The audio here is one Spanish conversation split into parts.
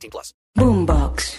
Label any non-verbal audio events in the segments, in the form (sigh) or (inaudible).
18 plus. Boombox.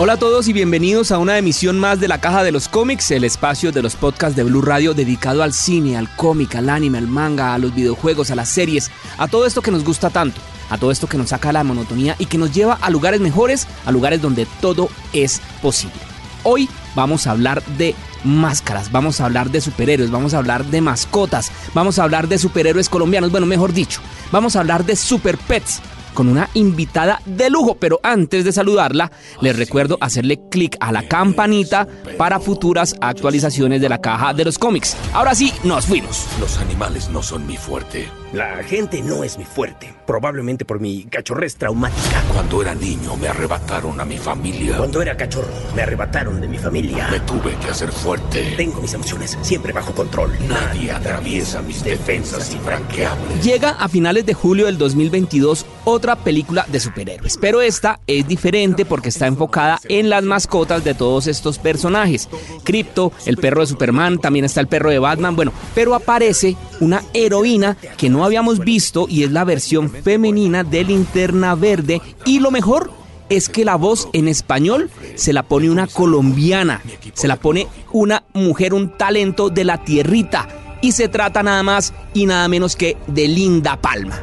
Hola a todos y bienvenidos a una emisión más de la Caja de los Cómics, el espacio de los podcasts de Blue Radio dedicado al cine, al cómic, al anime, al manga, a los videojuegos, a las series, a todo esto que nos gusta tanto, a todo esto que nos saca la monotonía y que nos lleva a lugares mejores, a lugares donde todo es posible. Hoy vamos a hablar de máscaras, vamos a hablar de superhéroes, vamos a hablar de mascotas, vamos a hablar de superhéroes colombianos, bueno, mejor dicho, vamos a hablar de super pets con una invitada de lujo. Pero antes de saludarla, les recuerdo hacerle clic a la campanita para futuras actualizaciones de la caja de los cómics. Ahora sí, nos fuimos. Los animales no son mi fuerte. La gente no es mi fuerte, probablemente por mi cachorrez traumática. Cuando era niño me arrebataron a mi familia. Cuando era cachorro, me arrebataron de mi familia. Me tuve que hacer fuerte. Tengo mis emociones siempre bajo control. Nadie atraviesa mis defensas infranqueables. Llega a finales de julio del 2022 otra película de superhéroes, pero esta es diferente porque está enfocada en las mascotas de todos estos personajes. Crypto, el perro de Superman, también está el perro de Batman, bueno, pero aparece una heroína que no habíamos visto y es la versión femenina de Linterna Verde y lo mejor es que la voz en español se la pone una colombiana, se la pone una mujer, un talento de la tierrita y se trata nada más y nada menos que de Linda Palma.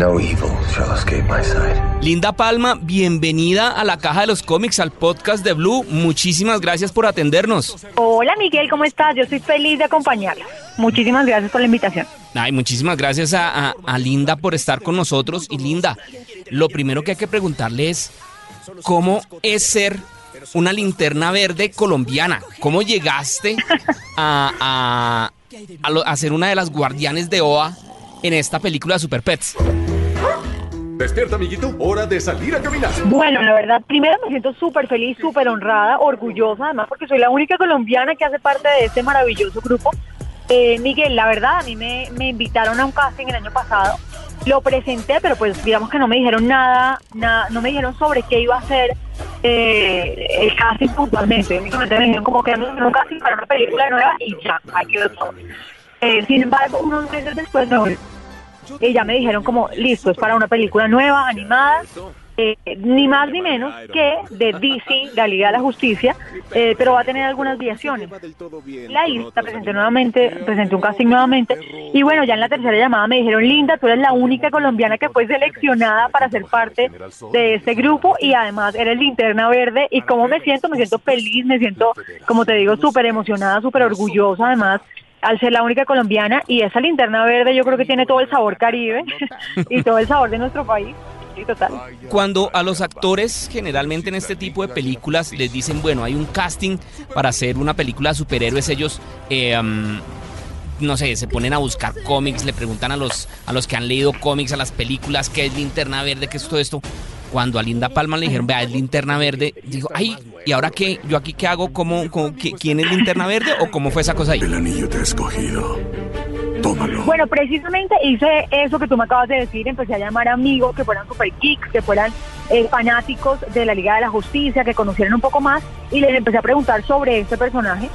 No evil shall escape my sight. Linda Palma, bienvenida a la caja de los cómics, al podcast de Blue. Muchísimas gracias por atendernos. Hola Miguel, ¿cómo estás? Yo estoy feliz de acompañarla. Muchísimas gracias por la invitación. Ay, muchísimas gracias a, a- a Linda por estar con nosotros. Y Linda, lo primero que hay que preguntarle es, ¿cómo es ser una linterna verde colombiana? ¿Cómo llegaste a, a, a lo- a ser una de las guardianes de OA en esta película de Super Pets? Despierta, amiguito. Hora de salir a caminar. Bueno, la verdad, primero me siento súper feliz, súper honrada, orgullosa, además porque soy la única colombiana que hace parte de este maravilloso grupo. Eh, Miguel, la verdad, a mí me, me invitaron a un casting el año pasado. Lo presenté, pero pues digamos que no me dijeron nada, nada no me dijeron sobre qué iba a ser eh, el casting puntualmente. Únicamente me dijeron como que era un casting para una película nueva y ya, ahí quedó todo. Eh, sin embargo, unos meses después volví y ya me dijeron como, listo, es para una película nueva, animada, eh, ni más ni menos que de DC, la Liga de la Justicia, eh, pero va a tener algunas variaciones. La la presenté nuevamente, presenté un casting nuevamente, y bueno, ya en la tercera llamada me dijeron, Linda, tú eres la única colombiana que fue seleccionada para ser parte de este grupo, y además eres linterna verde, y cómo me siento, me siento feliz, me siento, como te digo, súper emocionada, súper orgullosa, además, al ser la única colombiana y esa linterna verde yo creo que tiene todo el sabor caribe (laughs) y todo el sabor de nuestro país. Sí, total. Cuando a los actores generalmente en este tipo de películas les dicen, bueno, hay un casting para hacer una película de superhéroes, ellos, eh, um, no sé, se ponen a buscar cómics, le preguntan a los, a los que han leído cómics, a las películas, qué es linterna verde, qué es todo esto. Cuando a Linda Palma le dijeron, vea, es linterna verde, dijo, ay, ¿y ahora qué? ¿Yo aquí qué hago? ¿Cómo, cómo- qué- ¿Quién es linterna verde o cómo fue esa cosa ahí? El anillo te ha escogido. Tómalo. Bueno, precisamente hice eso que tú me acabas de decir, empecé a llamar amigos que fueran super geeks, que fueran eh, fanáticos de la Liga de la Justicia, que conocieran un poco más y les empecé a preguntar sobre este personaje.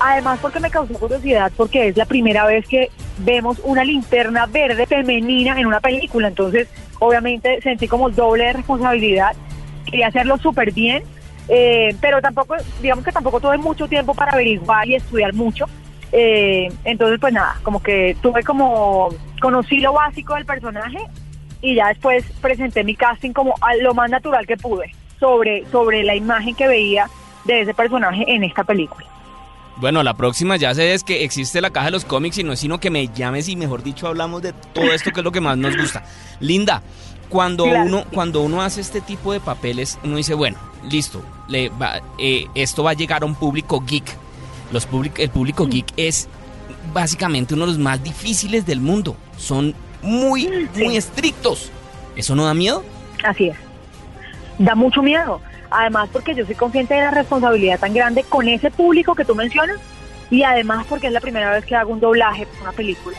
Además porque me causó curiosidad porque es la primera vez que vemos una linterna verde femenina en una película, entonces obviamente sentí como doble de responsabilidad, quería hacerlo súper bien, eh, pero tampoco, digamos que tampoco tuve mucho tiempo para averiguar y estudiar mucho. Eh, entonces, pues nada, como que tuve como, conocí lo básico del personaje y ya después presenté mi casting como lo más natural que pude sobre, sobre la imagen que veía de ese personaje en esta película. Bueno, la próxima ya sé es que existe la caja de los cómics y no es sino que me llames y mejor dicho hablamos de todo esto que es lo que más nos gusta. Linda, cuando Claro. uno cuando uno hace este tipo de papeles, uno dice, bueno, listo, le va- eh, esto va a llegar a un público geek. los public- el público geek es básicamente uno de los más difíciles del mundo. Son muy, muy estrictos. ¿Eso no da miedo? Así es. Da mucho miedo. Además, porque yo soy consciente de la responsabilidad tan grande con ese público que tú mencionas y además porque es la primera vez que hago un doblaje para una película.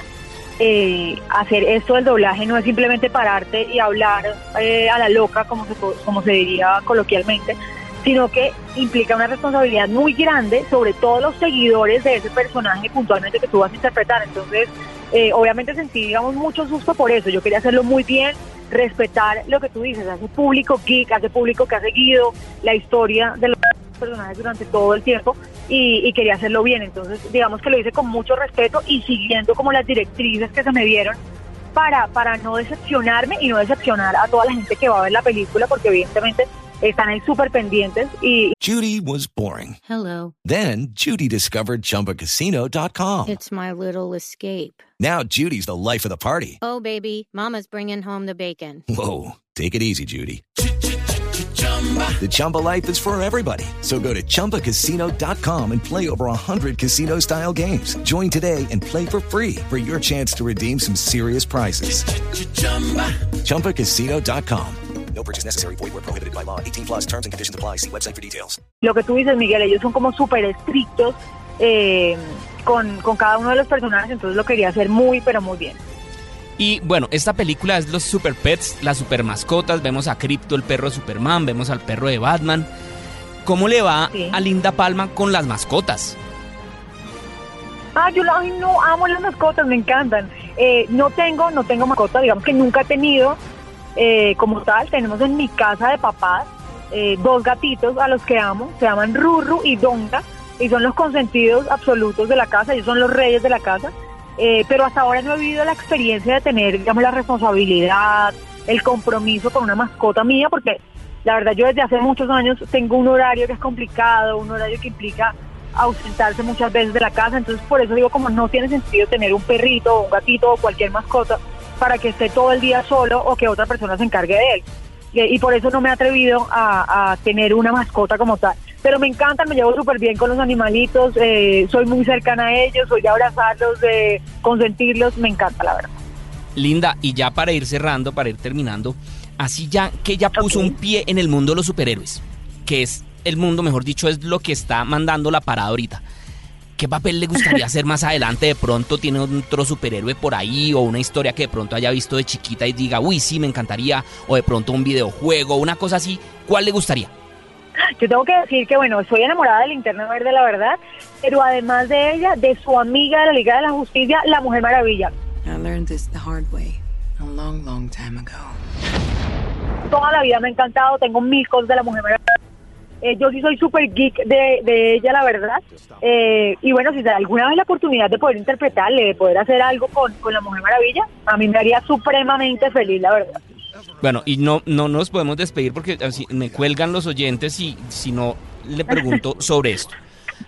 Eh, hacer esto del doblaje no es simplemente pararte y hablar eh, a la loca, como se, como se diría coloquialmente, sino que implica una responsabilidad muy grande sobre todos los seguidores de ese personaje puntualmente que tú vas a interpretar. Entonces, eh, obviamente sentí, digamos, mucho susto por eso. Yo quería hacerlo muy bien, respetar lo que tú dices, ese público geek, ese público que ha seguido la historia de los personajes durante todo el tiempo y, y quería hacerlo bien. Entonces, digamos que lo hice con mucho respeto y siguiendo como las directrices que se me dieron para, para no decepcionarme y no decepcionar a toda la gente que va a ver la película, porque evidentemente están ahí súper pendientes y, Judy was boring. Hello. Then Judy discovered ChumbaCasino.com. It's my little escape. Now Judy's the life of the party. Oh, baby, Mama's bringing home the bacon. Whoa, take it easy, Judy. The Chumba life is for everybody. So go to ChumbaCasino.com and play over 100 casino style games. Join today and play for free for your chance to redeem some serious prizes. ChumbaCasino.com. No purchase necessary. Void where prohibited by law. 18 plus terms and conditions apply. See website for details. lo que tú dices, Miguel, ellos son como súper estrictos eh, con, con cada uno de los personajes, entonces lo quería hacer muy, pero muy bien. Y bueno, esta película es los super pets, las super mascotas. Vemos a Crypto, el perro de Superman, vemos al perro de Batman. ¿Cómo le va Sí. a Linda Palma con las mascotas? Ah, yo la, ay, no, amo las mascotas, me encantan. Eh, no tengo, no tengo mascota, digamos que nunca he tenido eh, como tal. Tenemos en mi casa de papás eh, dos gatitos a los que amo, se llaman Ruru y Donga, y son los consentidos absolutos de la casa, ellos son los reyes de la casa. Eh, pero hasta ahora no he vivido la experiencia de tener, digamos, la responsabilidad, el compromiso con una mascota mía, porque la verdad yo desde hace muchos años tengo un horario que es complicado, un horario que implica ausentarse muchas veces de la casa, entonces por eso digo como no tiene sentido tener un perrito o un gatito o cualquier mascota para que esté todo el día solo o que otra persona se encargue de él. Y, por eso no me he atrevido a tener una mascota como tal. Pero me encantan, me llevo súper bien con los animalitos, eh, soy muy cercana a ellos, soy de abrazarlos, de consentirlos, me encanta la verdad. Linda, y ya para ir cerrando, para ir terminando, así ya que ya puso un pie en el mundo de los superhéroes, que es el mundo, mejor dicho, es lo que está mandando la parada ahorita. ¿Qué papel le gustaría hacer más adelante? De pronto tiene otro superhéroe por ahí o una historia que de pronto haya visto de chiquita y diga, uy, sí, me encantaría, o de pronto un videojuego, una cosa así. ¿Cuál le gustaría? Yo tengo que decir que, bueno, estoy enamorada de Linterna Verde, la verdad, pero además de ella, de su amiga de la Liga de la Justicia, la Mujer Maravilla. I learned this the hard way a long, long time ago. Toda la vida me ha encantado, tengo mil cosas de la Mujer Maravilla. Eh, yo sí soy súper geek de, de ella, la verdad. Eh, y bueno, si se da alguna vez la oportunidad de poder interpretarle, de poder hacer algo con, con la Mujer Maravilla, a mí me haría supremamente feliz, la verdad. Bueno, y no, no nos podemos despedir porque así me cuelgan los oyentes y si no le pregunto (laughs) sobre esto.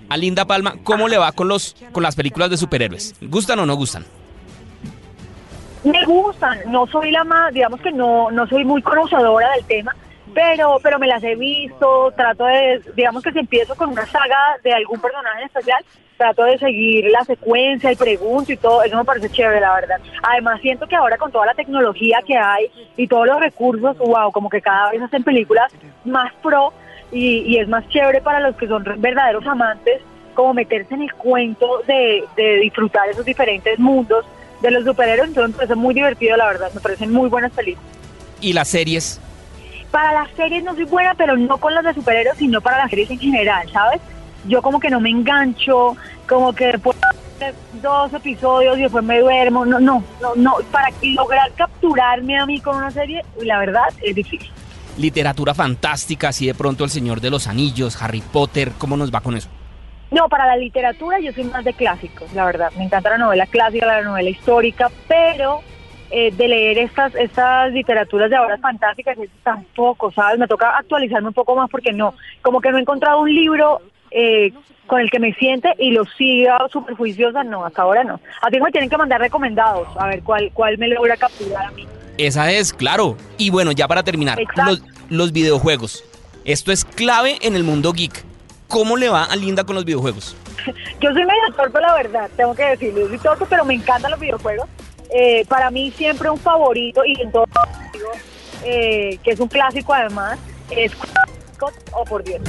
A Linda Palma, ¿cómo le va con los con las películas de superhéroes? ¿Gustan o no gustan? Me gustan, no soy la más, digamos que no, no soy muy conocedora del tema, pero, pero me las he visto, trato de, digamos que si empiezo con una saga de algún personaje especial, trato de seguir la secuencia y pregunto y todo, eso me parece chévere, la verdad. Además, siento que ahora con toda la tecnología que hay y todos los recursos, wow, como que cada vez hacen películas más pro y, y es más chévere para los que son verdaderos amantes, como meterse en el cuento de, de disfrutar esos diferentes mundos de los superhéroes, entonces me parece muy divertido, la verdad, me parecen muy buenas películas. ¿Y las series? Para las series no soy buena, pero no con las de superhéroes, sino para las series en general, ¿sabes? Yo como que no me engancho, como que ver dos episodios y después me duermo, no, no, no, no, para lograr capturarme a mí con una serie, la verdad es difícil. Literatura fantástica, así de pronto El Señor de los Anillos, Harry Potter, ¿cómo nos va con eso? No, para la literatura yo soy más de clásicos, la verdad. Me encanta la novela clásica, la novela histórica, pero eh, de leer estas estas literaturas de ahora fantásticas eso tampoco, ¿sabes? Me toca actualizarme un poco más porque no, como que no he encontrado un libro eh, con el que me siente y lo siga súper juiciosa, no, hasta ahora no. A ti me tienen que mandar recomendados, a ver cuál, cuál me logra capturar a mí. Esa es, claro. Y bueno, ya para terminar, los, los videojuegos. Esto es clave en el mundo geek. ¿Cómo le va a Linda con los videojuegos? (laughs) yo soy medio torpe, la verdad, tengo que decirlo. Yo soy torpe, pero me encantan los videojuegos. Eh, para mí siempre un favorito, y en todo digo, eh, que es un clásico además, es o por Dios.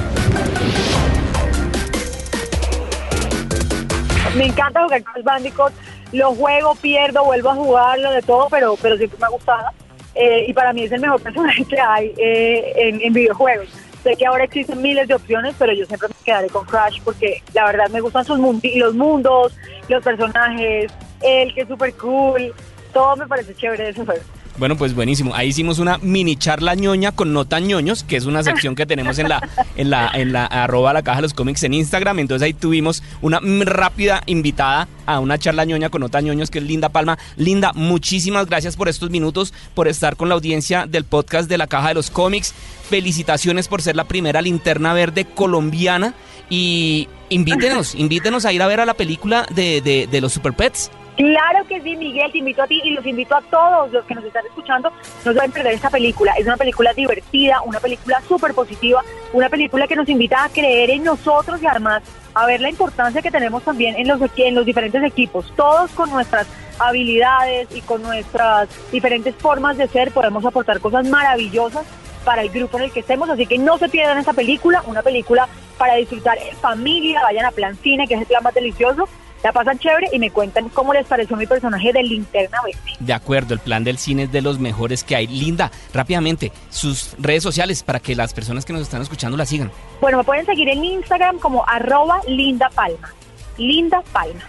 Me encanta jugar Crash Bandicoot, lo juego, pierdo, vuelvo a jugarlo, de todo, pero, pero siempre me ha gustado. Eh, y para mí es el mejor (laughs) personaje que hay eh, en, en videojuegos. Sé que ahora existen miles de opciones, pero yo siempre me quedaré con Crash porque la verdad me gustan sus mundi- los mundos, los personajes, él que es súper cool, todo me parece chévere de ese juego. Bueno, pues buenísimo. Ahí hicimos una mini charla ñoña con no tan ñoños, que es una sección que tenemos en la, en la, en la arroba la caja de los cómics en Instagram. Entonces ahí tuvimos una rápida invitada a una charla ñoña con no tan ñoños, que es Linda Palma. Linda, muchísimas gracias por estos minutos, por estar con la audiencia del podcast de la caja de los cómics. Felicitaciones por ser la primera linterna verde colombiana. Y invítenos, invítenos a ir a ver a la película de, de, de los Super Pets. Claro que sí, Miguel, te invito a ti y los invito a todos los que nos están escuchando. No se deben perder esta película. Es una película divertida, una película súper positiva, una película que nos invita a creer en nosotros y además a ver la importancia que tenemos también en los, en los diferentes equipos. Todos con nuestras habilidades y con nuestras diferentes formas de ser podemos aportar cosas maravillosas para el grupo en el que estemos, así que no se pierdan esta película, una película para disfrutar en familia, vayan a Plan Cine, que es el plan más delicioso, la pasan chévere y me cuentan cómo les pareció mi personaje de Linterna Verde. De acuerdo, el plan del cine es de los mejores que hay. Linda, rápidamente, sus redes sociales para que las personas que nos están escuchando la sigan. Bueno, me pueden seguir en Instagram como arroba Linda Palma. Linda Palma.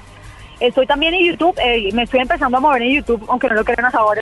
Estoy también en YouTube, eh, me estoy empezando a mover en YouTube, aunque no lo crean hasta ahora.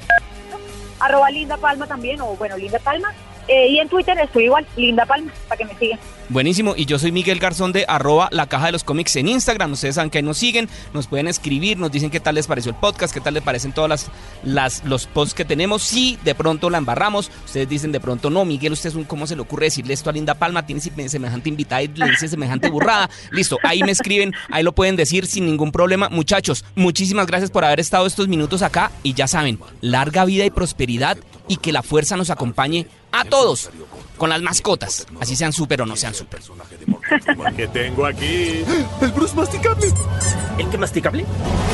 Arroba Linda Palma también, o bueno, Linda Palma. Eh, y en Twitter estoy igual, Linda Palma, para que me sigan. Buenísimo, y yo soy Miguel Garzón de arroba la caja de los cómics en Instagram. Ustedes saben que ahí nos siguen, nos pueden escribir, nos dicen qué tal les pareció el podcast, qué tal les parecen todas las, las los posts que tenemos. Si de pronto la embarramos, ustedes dicen de pronto, no, Miguel, usted es un, ¿cómo se le ocurre decirle esto a Linda Palma? Tiene sem- semejante invitada y le dice semejante burrada. (laughs) Listo, ahí me escriben, ahí lo pueden decir sin ningún problema. Muchachos, muchísimas gracias por haber estado estos minutos acá y ya saben, larga vida y prosperidad y que la fuerza nos acompañe a todos con las mascotas, así sean súper o no sean súper. ¿Qué tengo aquí? ¡El Bruce masticable! ¿El que masticable?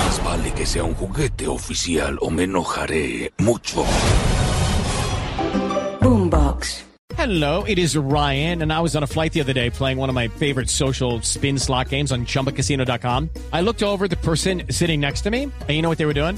Más vale que sea un juguete oficial o me enojaré mucho. Boombox. Hello, it is Ryan, and I was on a flight the other day playing one of my favorite social spin slot games on chumbacasino.com. I looked over at the person sitting next to me, and you know what they were doing?